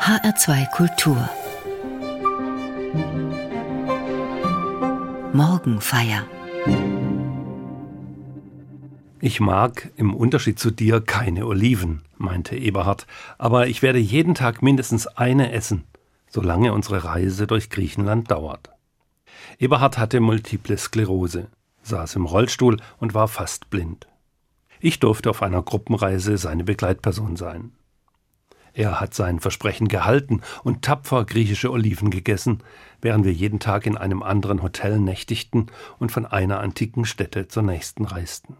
HR2 Kultur Morgenfeier Ich mag im Unterschied zu dir keine Oliven, meinte Eberhard, aber ich werde jeden Tag mindestens eine essen, solange unsere Reise durch Griechenland dauert. Eberhard hatte multiple Sklerose, saß im Rollstuhl und war fast blind. Ich durfte auf einer Gruppenreise seine Begleitperson sein. Er hat sein Versprechen gehalten und tapfer griechische Oliven gegessen, während wir jeden Tag in einem anderen Hotel nächtigten und von einer antiken Stätte zur nächsten reisten.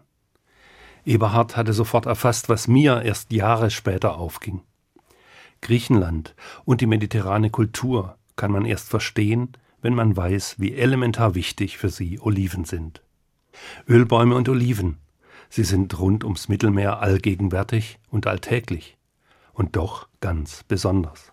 Eberhard hatte sofort erfasst, was mir erst Jahre später aufging. Griechenland und die mediterrane Kultur kann man erst verstehen, wenn man weiß, wie elementar wichtig für sie Oliven sind. Ölbäume und Oliven Sie sind rund ums Mittelmeer allgegenwärtig und alltäglich und doch ganz besonders.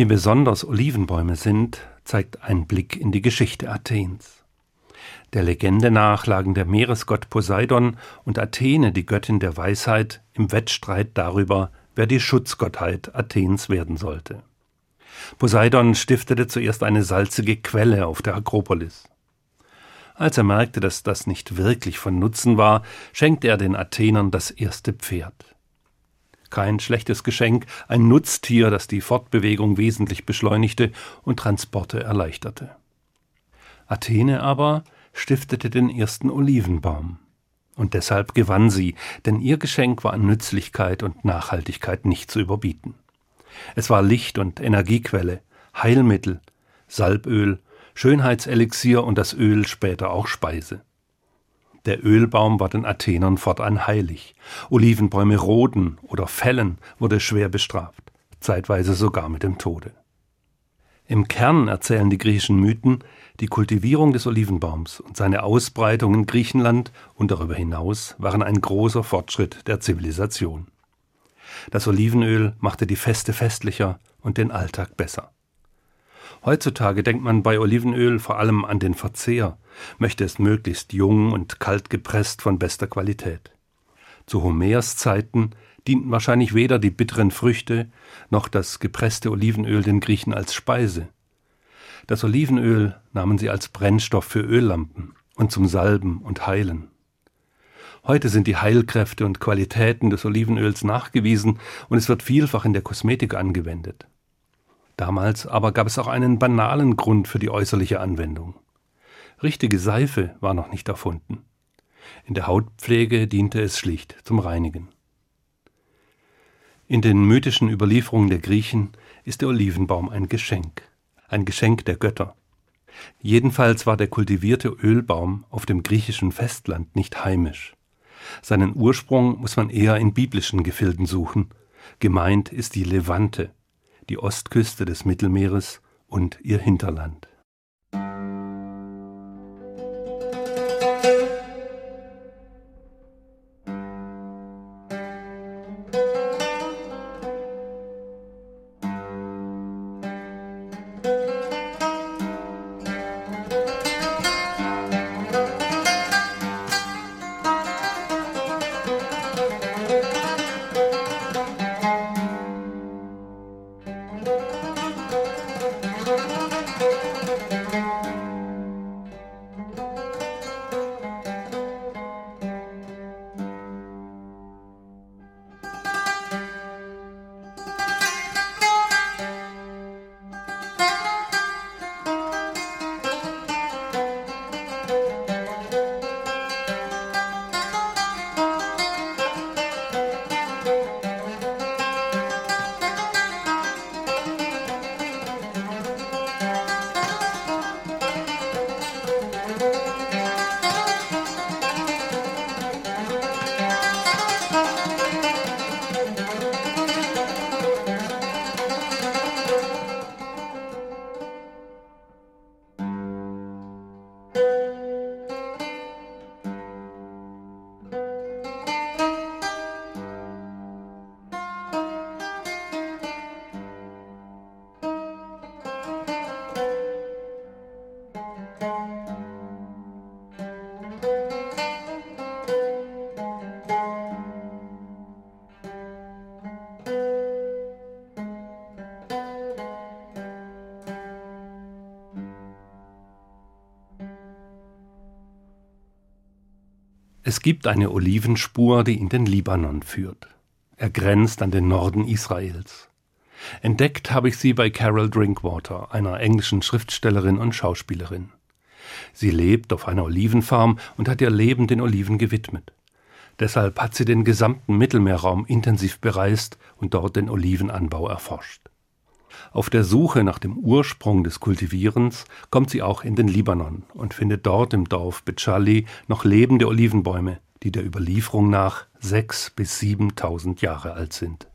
Wie besonders Olivenbäume sind, zeigt ein Blick in die Geschichte Athens. Der Legende nach lagen der Meeresgott Poseidon und Athene, die Göttin der Weisheit, im Wettstreit darüber, wer die Schutzgottheit Athens werden sollte. Poseidon stiftete zuerst eine salzige Quelle auf der Akropolis. Als er merkte, dass das nicht wirklich von Nutzen war, schenkte er den Athenern das erste Pferd kein schlechtes Geschenk, ein Nutztier, das die Fortbewegung wesentlich beschleunigte und Transporte erleichterte. Athene aber stiftete den ersten Olivenbaum. Und deshalb gewann sie, denn ihr Geschenk war an Nützlichkeit und Nachhaltigkeit nicht zu überbieten. Es war Licht und Energiequelle, Heilmittel, Salböl, Schönheitselixier und das Öl später auch Speise. Der Ölbaum war den Athenern fortan heilig. Olivenbäume roden oder fällen wurde schwer bestraft, zeitweise sogar mit dem Tode. Im Kern erzählen die griechischen Mythen, die Kultivierung des Olivenbaums und seine Ausbreitung in Griechenland und darüber hinaus waren ein großer Fortschritt der Zivilisation. Das Olivenöl machte die Feste festlicher und den Alltag besser. Heutzutage denkt man bei Olivenöl vor allem an den Verzehr, möchte es möglichst jung und kalt gepresst von bester Qualität. Zu Homers Zeiten dienten wahrscheinlich weder die bitteren Früchte noch das gepresste Olivenöl den Griechen als Speise. Das Olivenöl nahmen sie als Brennstoff für Öllampen und zum Salben und Heilen. Heute sind die Heilkräfte und Qualitäten des Olivenöls nachgewiesen und es wird vielfach in der Kosmetik angewendet. Damals aber gab es auch einen banalen Grund für die äußerliche Anwendung. Richtige Seife war noch nicht erfunden. In der Hautpflege diente es schlicht zum Reinigen. In den mythischen Überlieferungen der Griechen ist der Olivenbaum ein Geschenk, ein Geschenk der Götter. Jedenfalls war der kultivierte Ölbaum auf dem griechischen Festland nicht heimisch. Seinen Ursprung muss man eher in biblischen Gefilden suchen. Gemeint ist die Levante, die Ostküste des Mittelmeeres und ihr Hinterland. Es gibt eine Olivenspur, die in den Libanon führt. Er grenzt an den Norden Israels. Entdeckt habe ich sie bei Carol Drinkwater, einer englischen Schriftstellerin und Schauspielerin. Sie lebt auf einer Olivenfarm und hat ihr Leben den Oliven gewidmet. Deshalb hat sie den gesamten Mittelmeerraum intensiv bereist und dort den Olivenanbau erforscht. Auf der Suche nach dem Ursprung des Kultivierens kommt sie auch in den Libanon und findet dort im Dorf Betschali noch lebende Olivenbäume, die der Überlieferung nach sechs bis siebentausend Jahre alt sind.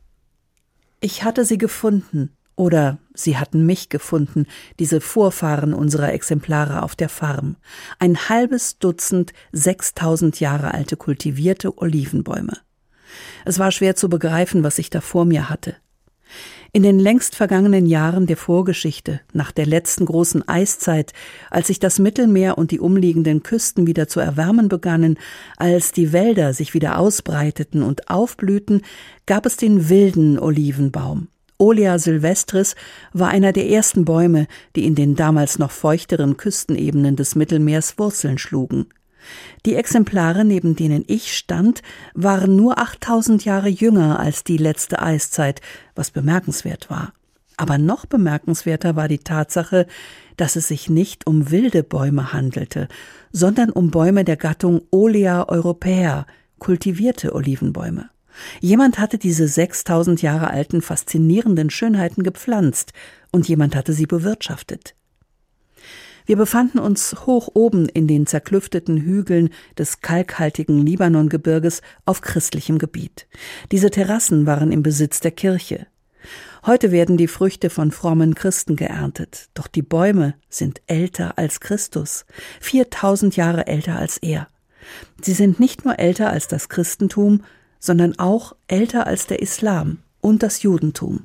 Ich hatte sie gefunden, oder sie hatten mich gefunden, diese Vorfahren unserer Exemplare auf der Farm. Ein halbes Dutzend sechstausend Jahre alte kultivierte Olivenbäume. Es war schwer zu begreifen, was ich da vor mir hatte. In den längst vergangenen Jahren der Vorgeschichte, nach der letzten großen Eiszeit, als sich das Mittelmeer und die umliegenden Küsten wieder zu erwärmen begannen, als die Wälder sich wieder ausbreiteten und aufblühten, gab es den wilden Olivenbaum. Olea sylvestris war einer der ersten Bäume, die in den damals noch feuchteren Küstenebenen des Mittelmeers Wurzeln schlugen. Die Exemplare, neben denen ich stand, waren nur 8000 Jahre jünger als die letzte Eiszeit, was bemerkenswert war. Aber noch bemerkenswerter war die Tatsache, dass es sich nicht um wilde Bäume handelte, sondern um Bäume der Gattung Olea europaea, kultivierte Olivenbäume. Jemand hatte diese 6000 Jahre alten faszinierenden Schönheiten gepflanzt und jemand hatte sie bewirtschaftet. Wir befanden uns hoch oben in den zerklüfteten Hügeln des kalkhaltigen Libanongebirges auf christlichem Gebiet. Diese Terrassen waren im Besitz der Kirche. Heute werden die Früchte von frommen Christen geerntet, doch die Bäume sind älter als Christus, 4000 Jahre älter als er. Sie sind nicht nur älter als das Christentum, sondern auch älter als der Islam und das Judentum.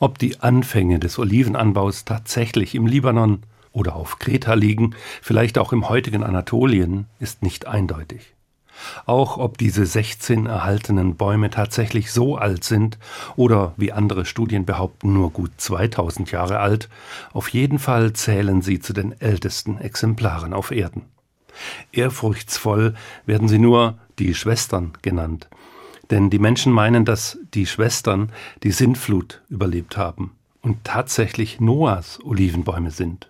Ob die Anfänge des Olivenanbaus tatsächlich im Libanon oder auf Kreta liegen, vielleicht auch im heutigen Anatolien, ist nicht eindeutig. Auch ob diese 16 erhaltenen Bäume tatsächlich so alt sind oder wie andere Studien behaupten nur gut 2000 Jahre alt, auf jeden Fall zählen sie zu den ältesten Exemplaren auf Erden. Ehrfurchtsvoll werden sie nur die Schwestern genannt, denn die Menschen meinen, dass die Schwestern die Sintflut überlebt haben und tatsächlich Noahs Olivenbäume sind.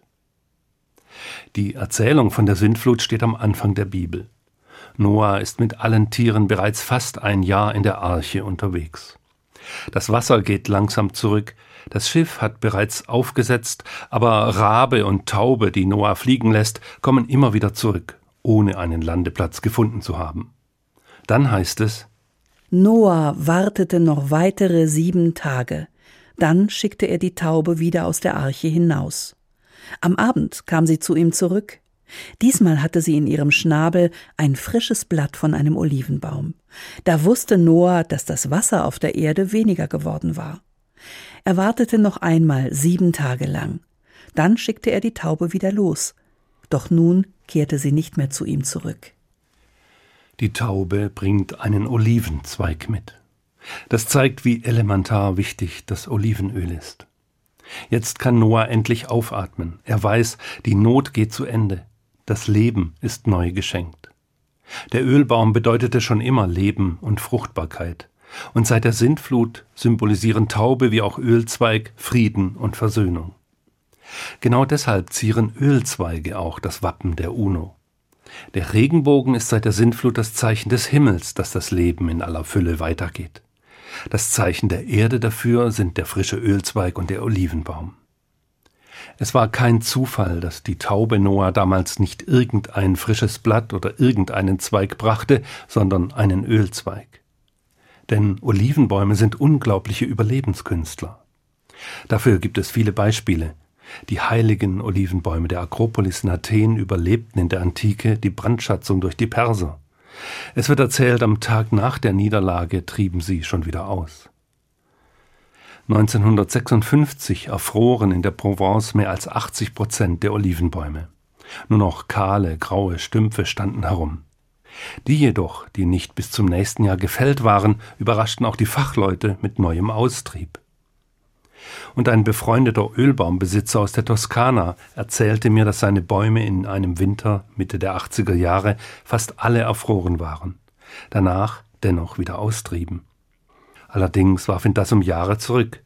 Die Erzählung von der Sintflut steht am Anfang der Bibel. Noah ist mit allen Tieren bereits fast ein Jahr in der Arche unterwegs. Das Wasser geht langsam zurück, das Schiff hat bereits aufgesetzt, aber Rabe und Taube, die Noah fliegen lässt, kommen immer wieder zurück, ohne einen Landeplatz gefunden zu haben. Dann heißt es Noah wartete noch weitere sieben Tage, dann schickte er die Taube wieder aus der Arche hinaus. Am Abend kam sie zu ihm zurück. Diesmal hatte sie in ihrem Schnabel ein frisches Blatt von einem Olivenbaum. Da wusste Noah, dass das Wasser auf der Erde weniger geworden war. Er wartete noch einmal sieben Tage lang. Dann schickte er die Taube wieder los. Doch nun kehrte sie nicht mehr zu ihm zurück. Die Taube bringt einen Olivenzweig mit. Das zeigt, wie elementar wichtig das Olivenöl ist. Jetzt kann Noah endlich aufatmen. Er weiß, die Not geht zu Ende. Das Leben ist neu geschenkt. Der Ölbaum bedeutete schon immer Leben und Fruchtbarkeit. Und seit der Sintflut symbolisieren Taube wie auch Ölzweig Frieden und Versöhnung. Genau deshalb zieren Ölzweige auch das Wappen der UNO. Der Regenbogen ist seit der Sintflut das Zeichen des Himmels, dass das Leben in aller Fülle weitergeht. Das Zeichen der Erde dafür sind der frische Ölzweig und der Olivenbaum. Es war kein Zufall, dass die Taube Noah damals nicht irgendein frisches Blatt oder irgendeinen Zweig brachte, sondern einen Ölzweig. Denn Olivenbäume sind unglaubliche Überlebenskünstler. Dafür gibt es viele Beispiele. Die heiligen Olivenbäume der Akropolis in Athen überlebten in der Antike die Brandschatzung durch die Perser. Es wird erzählt, am Tag nach der Niederlage trieben sie schon wieder aus. 1956 erfroren in der Provence mehr als 80 Prozent der Olivenbäume. Nur noch kahle, graue Stümpfe standen herum. Die jedoch, die nicht bis zum nächsten Jahr gefällt waren, überraschten auch die Fachleute mit neuem Austrieb. Und ein befreundeter Ölbaumbesitzer aus der Toskana erzählte mir, dass seine Bäume in einem Winter Mitte der 80er Jahre fast alle erfroren waren, danach dennoch wieder austrieben. Allerdings warf ihn das um Jahre zurück,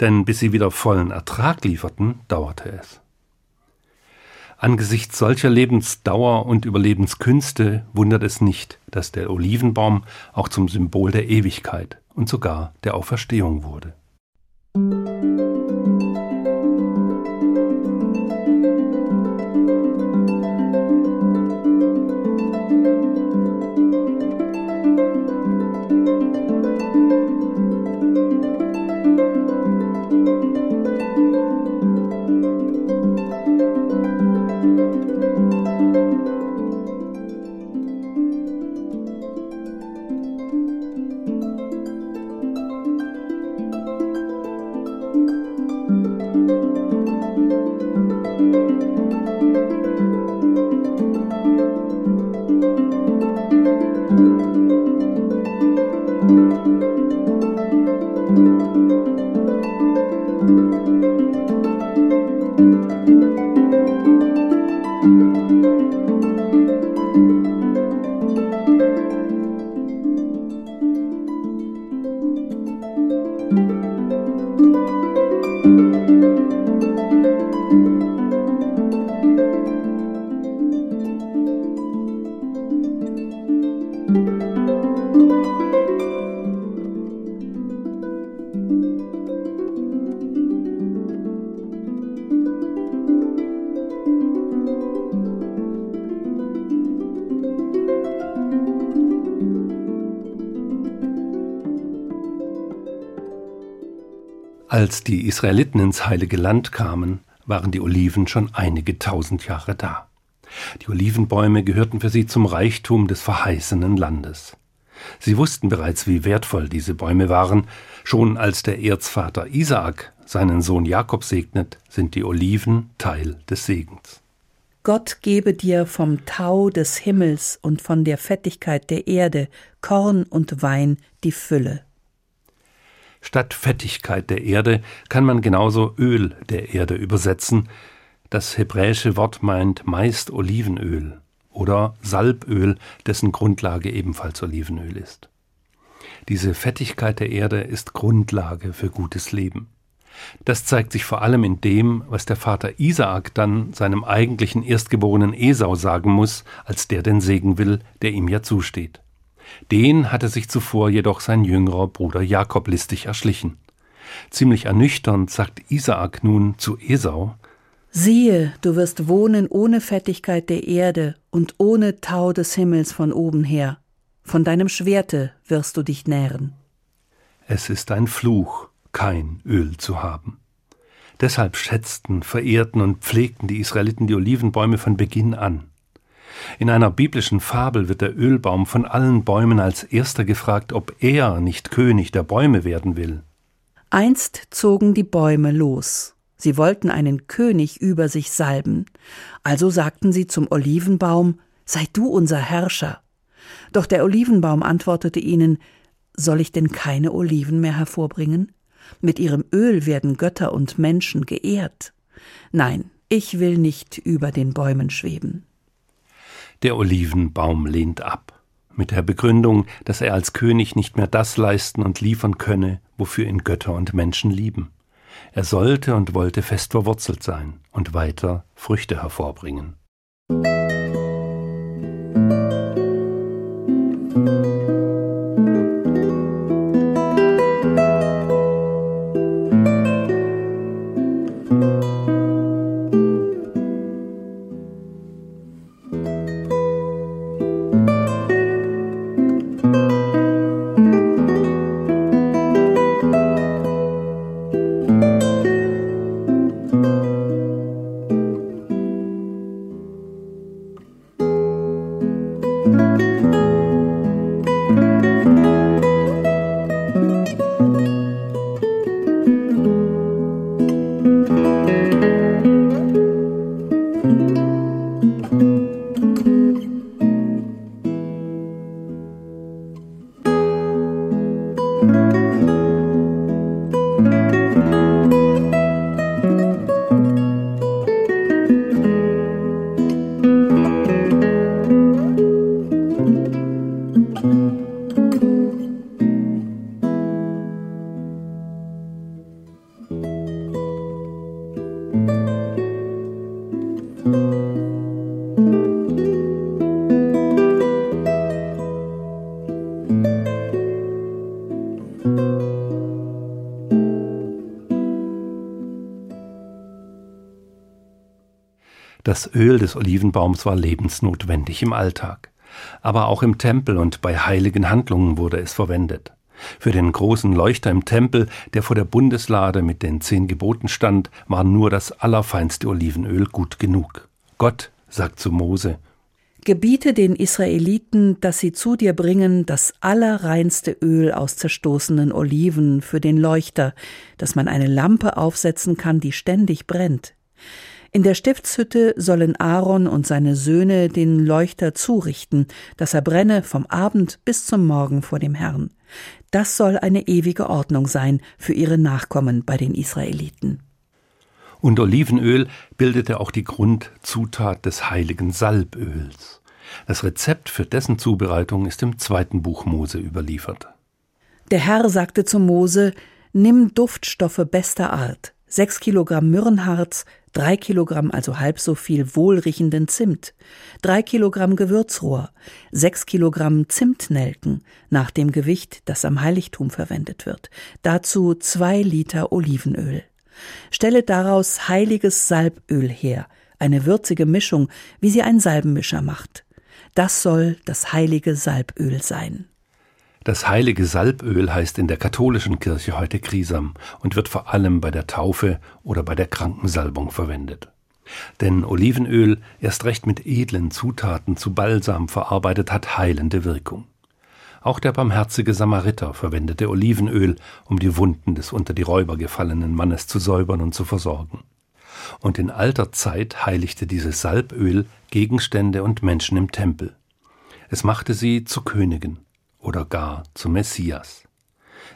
denn bis sie wieder vollen Ertrag lieferten, dauerte es. Angesichts solcher Lebensdauer und Überlebenskünste wundert es nicht, dass der Olivenbaum auch zum Symbol der Ewigkeit und sogar der Auferstehung wurde. Música Als die Israeliten ins heilige Land kamen, waren die Oliven schon einige tausend Jahre da. Die Olivenbäume gehörten für sie zum Reichtum des verheißenen Landes. Sie wussten bereits, wie wertvoll diese Bäume waren. Schon als der Erzvater Isaak seinen Sohn Jakob segnet, sind die Oliven Teil des Segens. Gott gebe dir vom Tau des Himmels und von der Fettigkeit der Erde Korn und Wein die Fülle. Statt Fettigkeit der Erde kann man genauso Öl der Erde übersetzen. Das hebräische Wort meint meist Olivenöl oder Salböl, dessen Grundlage ebenfalls Olivenöl ist. Diese Fettigkeit der Erde ist Grundlage für gutes Leben. Das zeigt sich vor allem in dem, was der Vater Isaak dann seinem eigentlichen erstgeborenen Esau sagen muss, als der den Segen will, der ihm ja zusteht. Den hatte sich zuvor jedoch sein jüngerer Bruder Jakob listig erschlichen. Ziemlich ernüchternd sagt Isaak nun zu Esau Siehe, du wirst wohnen ohne Fettigkeit der Erde und ohne Tau des Himmels von oben her. Von deinem Schwerte wirst du dich nähren. Es ist ein Fluch, kein Öl zu haben. Deshalb schätzten, verehrten und pflegten die Israeliten die Olivenbäume von Beginn an. In einer biblischen Fabel wird der Ölbaum von allen Bäumen als erster gefragt, ob er nicht König der Bäume werden will. Einst zogen die Bäume los. Sie wollten einen König über sich salben. Also sagten sie zum Olivenbaum, Sei du unser Herrscher. Doch der Olivenbaum antwortete ihnen, Soll ich denn keine Oliven mehr hervorbringen? Mit ihrem Öl werden Götter und Menschen geehrt. Nein, ich will nicht über den Bäumen schweben. Der Olivenbaum lehnt ab, mit der Begründung, dass er als König nicht mehr das leisten und liefern könne, wofür ihn Götter und Menschen lieben. Er sollte und wollte fest verwurzelt sein und weiter Früchte hervorbringen. Musik Das Öl des Olivenbaums war lebensnotwendig im Alltag. Aber auch im Tempel und bei heiligen Handlungen wurde es verwendet. Für den großen Leuchter im Tempel, der vor der Bundeslade mit den zehn Geboten stand, war nur das allerfeinste Olivenöl gut genug. Gott sagt zu Mose, Gebiete den Israeliten, dass sie zu dir bringen das allerreinste Öl aus zerstoßenen Oliven für den Leuchter, dass man eine Lampe aufsetzen kann, die ständig brennt. In der Stiftshütte sollen Aaron und seine Söhne den Leuchter zurichten, dass er brenne vom Abend bis zum Morgen vor dem Herrn. Das soll eine ewige Ordnung sein für ihre Nachkommen bei den Israeliten. Und Olivenöl bildete auch die Grundzutat des heiligen Salböls. Das Rezept für dessen Zubereitung ist im zweiten Buch Mose überliefert. Der Herr sagte zu Mose, Nimm Duftstoffe bester Art, sechs Kilogramm Myrrenharz, drei Kilogramm, also halb so viel wohlriechenden Zimt, drei Kilogramm Gewürzrohr, sechs Kilogramm Zimtnelken nach dem Gewicht, das am Heiligtum verwendet wird, dazu zwei Liter Olivenöl. Stelle daraus heiliges Salböl her, eine würzige Mischung, wie sie ein Salbenmischer macht. Das soll das heilige Salböl sein. Das heilige Salböl heißt in der katholischen Kirche heute Krisam und wird vor allem bei der Taufe oder bei der Krankensalbung verwendet. Denn Olivenöl, erst recht mit edlen Zutaten zu Balsam verarbeitet, hat heilende Wirkung. Auch der barmherzige Samariter verwendete Olivenöl, um die Wunden des unter die Räuber gefallenen Mannes zu säubern und zu versorgen. Und in alter Zeit heiligte dieses Salböl Gegenstände und Menschen im Tempel. Es machte sie zu Königen oder gar zum Messias.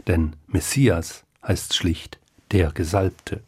Denn Messias heißt schlicht der Gesalbte.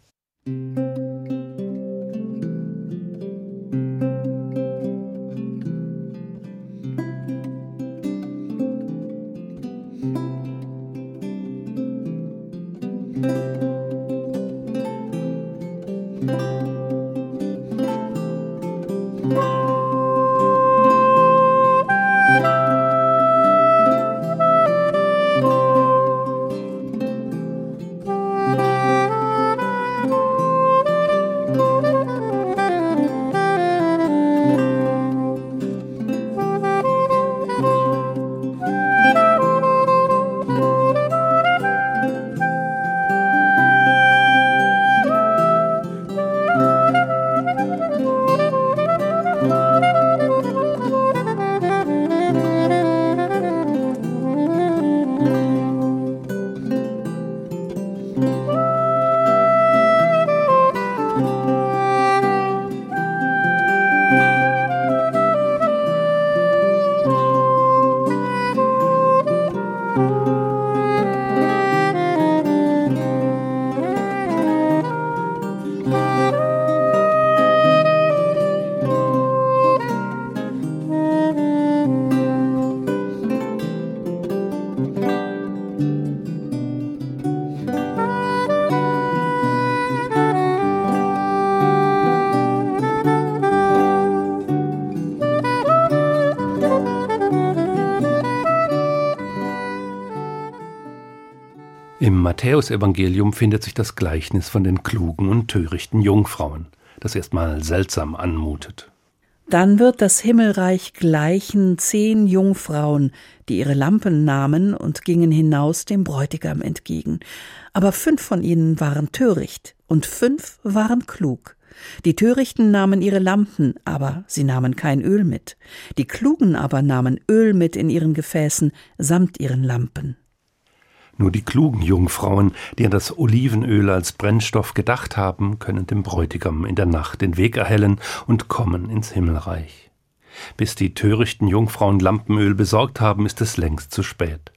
Im Matthäusevangelium findet sich das Gleichnis von den klugen und törichten Jungfrauen, das erstmal seltsam anmutet. Dann wird das Himmelreich gleichen zehn Jungfrauen, die ihre Lampen nahmen und gingen hinaus dem Bräutigam entgegen. Aber fünf von ihnen waren töricht und fünf waren klug. Die Törichten nahmen ihre Lampen, aber sie nahmen kein Öl mit. Die Klugen aber nahmen Öl mit in ihren Gefäßen samt ihren Lampen. Nur die klugen Jungfrauen, die an das Olivenöl als Brennstoff gedacht haben, können dem Bräutigam in der Nacht den Weg erhellen und kommen ins Himmelreich. Bis die törichten Jungfrauen Lampenöl besorgt haben, ist es längst zu spät.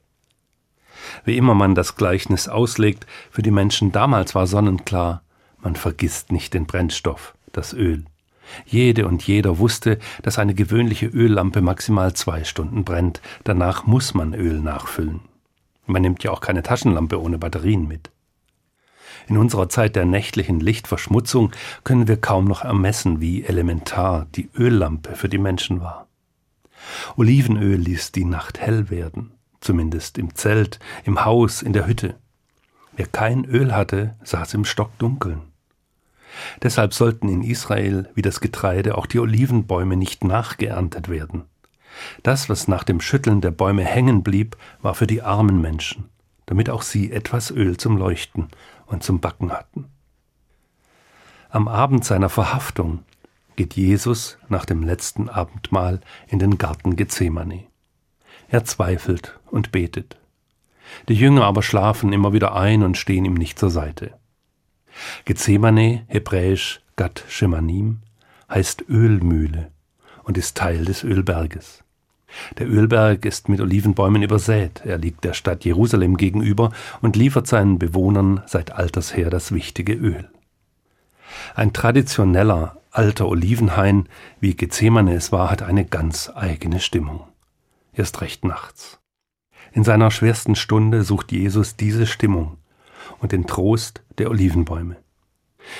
Wie immer man das Gleichnis auslegt, für die Menschen damals war sonnenklar, man vergisst nicht den Brennstoff, das Öl. Jede und jeder wusste, dass eine gewöhnliche Öllampe maximal zwei Stunden brennt, danach muss man Öl nachfüllen. Man nimmt ja auch keine Taschenlampe ohne Batterien mit. In unserer Zeit der nächtlichen Lichtverschmutzung können wir kaum noch ermessen, wie elementar die Öllampe für die Menschen war. Olivenöl ließ die Nacht hell werden, zumindest im Zelt, im Haus, in der Hütte. Wer kein Öl hatte, saß im Stockdunkeln. Deshalb sollten in Israel wie das Getreide auch die Olivenbäume nicht nachgeerntet werden. Das, was nach dem Schütteln der Bäume hängen blieb, war für die armen Menschen, damit auch sie etwas Öl zum Leuchten und zum Backen hatten. Am Abend seiner Verhaftung geht Jesus nach dem letzten Abendmahl in den Garten Gethsemane. Er zweifelt und betet. Die Jünger aber schlafen immer wieder ein und stehen ihm nicht zur Seite. Gethsemane, hebräisch Gat Shemanim, heißt Ölmühle und ist Teil des Ölberges. Der Ölberg ist mit Olivenbäumen übersät. Er liegt der Stadt Jerusalem gegenüber und liefert seinen Bewohnern seit alters her das wichtige Öl. Ein traditioneller alter Olivenhain, wie Gethsemane es war, hat eine ganz eigene Stimmung. Erst recht nachts. In seiner schwersten Stunde sucht Jesus diese Stimmung und den Trost der Olivenbäume.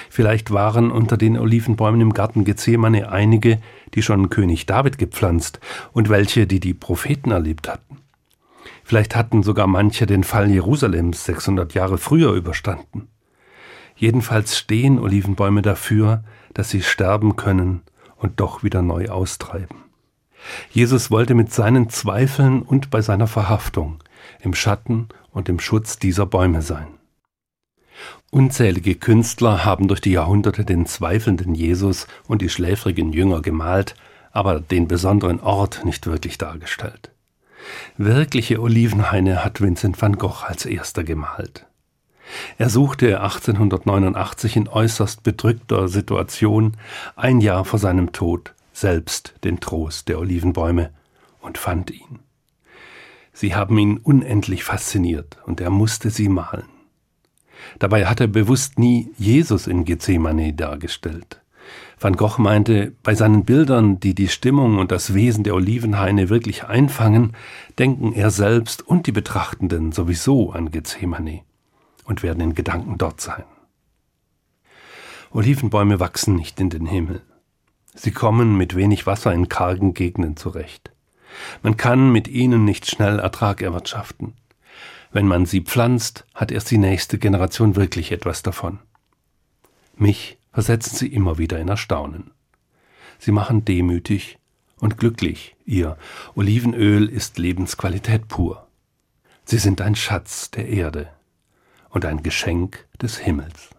Vielleicht waren unter den Olivenbäumen im Garten Gethsemane einige, die schon König David gepflanzt und welche, die die Propheten erlebt hatten. Vielleicht hatten sogar manche den Fall Jerusalems 600 Jahre früher überstanden. Jedenfalls stehen Olivenbäume dafür, dass sie sterben können und doch wieder neu austreiben. Jesus wollte mit seinen Zweifeln und bei seiner Verhaftung im Schatten und im Schutz dieser Bäume sein. Unzählige Künstler haben durch die Jahrhunderte den zweifelnden Jesus und die schläfrigen Jünger gemalt, aber den besonderen Ort nicht wirklich dargestellt. Wirkliche Olivenhaine hat Vincent van Gogh als erster gemalt. Er suchte 1889 in äußerst bedrückter Situation, ein Jahr vor seinem Tod, selbst den Trost der Olivenbäume und fand ihn. Sie haben ihn unendlich fasziniert und er musste sie malen. Dabei hat er bewusst nie Jesus in Gethsemane dargestellt. Van Gogh meinte, bei seinen Bildern, die die Stimmung und das Wesen der Olivenhaine wirklich einfangen, denken er selbst und die Betrachtenden sowieso an Gethsemane und werden in Gedanken dort sein. Olivenbäume wachsen nicht in den Himmel. Sie kommen mit wenig Wasser in kargen Gegenden zurecht. Man kann mit ihnen nicht schnell Ertrag erwirtschaften. Wenn man sie pflanzt, hat erst die nächste Generation wirklich etwas davon. Mich versetzen sie immer wieder in Erstaunen. Sie machen demütig und glücklich. Ihr Olivenöl ist Lebensqualität pur. Sie sind ein Schatz der Erde und ein Geschenk des Himmels.